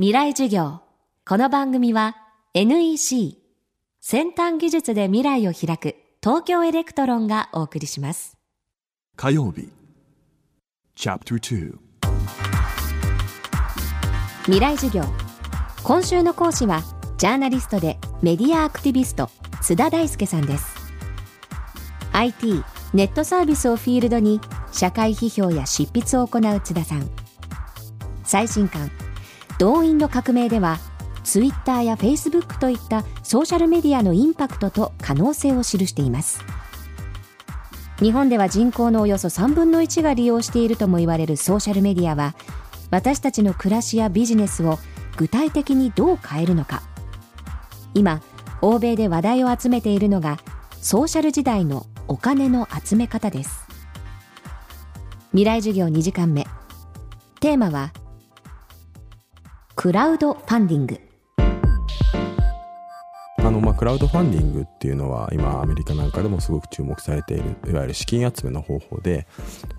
未来授業。この番組は NEC 先端技術で未来を開く東京エレクトロンがお送りします。火曜日。Chapter 2未来授業。今週の講師はジャーナリストでメディアアクティビスト津田大介さんです。IT ネットサービスをフィールドに社会批評や執筆を行う津田さん。最新刊動員の革命ではツイッターやフェイスブックといったソーシャルメディアのインパクトと可能性を記しています。日本では人口のおよそ3分の1が利用しているとも言われるソーシャルメディアは私たちの暮らしやビジネスを具体的にどう変えるのか。今欧米で話題を集めているのがソーシャル時代のお金の集め方です。未来授業2時間目。テーマはクラウドファンディング。あのまあ、クラウドファンディングっていうのは今アメリカなんかでもすごく注目されているいわゆる資金集めの方法で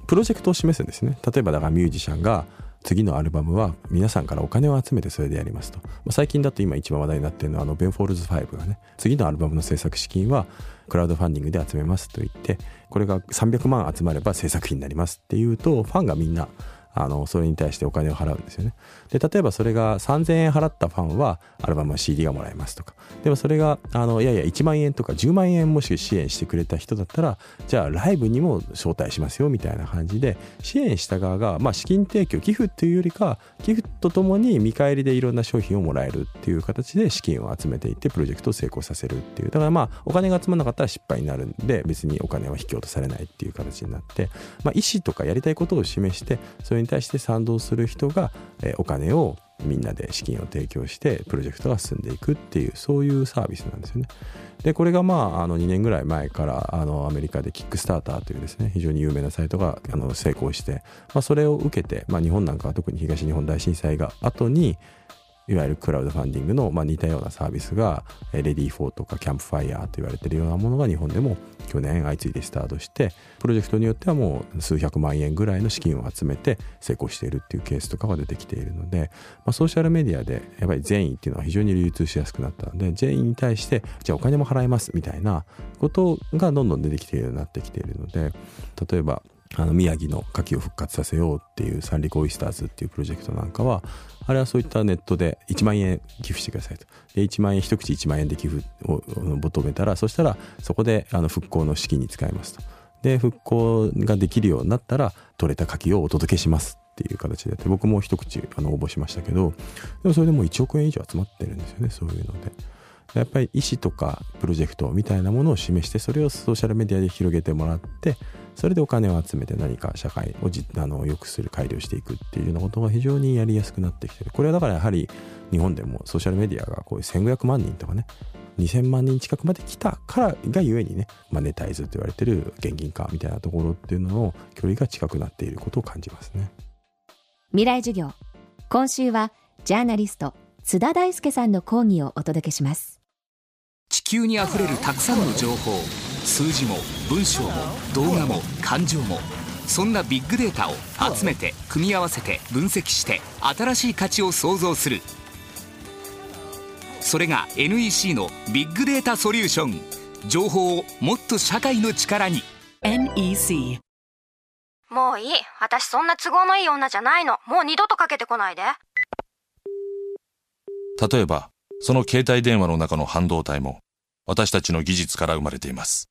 プロジェクトを示すんですね。例えばだからミュージシャンが次のアルバムは皆さんからお金を集めてそれでやりますと、まあ、最近だと今一番話題になってるのはあのベン・フォールズ5がね。次のアルバムの制作資金はクラウドファンディングで集めますと言ってこれが300万集まれば制作費になりますっていうとファンがみんなあのそれに対してお金を払うんですよね。で例えばそれが3000円払ったファンはアルバムは CD がもらえますとか。でもそれがあのいやいや1万円とか10万円もし支援してくれた人だったらじゃあライブにも招待しますよみたいな感じで支援した側が、まあ、資金提供寄付っていうよりか寄付とともに見返りでいろんな商品をもらえるっていう形で資金を集めていってプロジェクトを成功させるっていう。だからまあお金が集まらなかったら失敗になるんで別にお金は引き落とされないっていう形になって、まあ、意思とかやりたいことを示してそれに対して賛同する人が、えお金をみんなで資金を提供してプロジェクトが進んでいくっていうそういうサービスなんですよね。でこれがまああの2年ぐらい前からあのアメリカでキックスターターというですね非常に有名なサイトがあの成功して、まあ、それを受けて、まあ、日本なんかは特に東日本大震災が後にいわゆるクラウドファンディングの、まあ、似たようなサービスが、レディー4とかキャンプファイヤーと言われているようなものが日本でも去年相次いでスタートして、プロジェクトによってはもう数百万円ぐらいの資金を集めて成功しているっていうケースとかが出てきているので、まあ、ソーシャルメディアでやっぱり善意っていうのは非常に流通しやすくなったので、善意に対して、じゃあお金も払いますみたいなことがどんどん出てきているようになってきているので、例えば、あの宮城の牡蠣を復活させようっていう三陸オイスターズっていうプロジェクトなんかはあれはそういったネットで1万円寄付してくださいとで1万円一口1万円で寄付を求めたらそしたらそこであの復興の資金に使いますとで復興ができるようになったら取れた牡蠣をお届けしますっていう形で僕も一口あの応募しましたけどでもそれでもう1億円以上集まってるんですよねそういうので。やっぱり意思とかプロジェクトみたいなものを示してそれをソーシャルメディアで広げてもらってそれでお金を集めて何か社会をじあの良くする改良していくっていうようなことが非常にやりやすくなってきてる。これはだからやはり日本でもソーシャルメディアがこういう1500万人とかね2000万人近くまで来たからがゆえにねマネタイズと言われてる現金化みたいなところっていうのの距離が近くなっていることを感じますね。未来授業今週はジャーナリスト津田大輔さんの講義をお届けします。地球にあふれるたくさんの情報数字も文章も動画も感情もそんなビッグデータを集めて組み合わせて分析して新しい価値を創造する。それが NEC のビッグデータソリューション。情報をもっと社会の力に。NEC もういい。私そんな都合のいい女じゃないの。もう二度とかけてこないで。例えばその携帯電話の中の半導体も私たちの技術から生まれています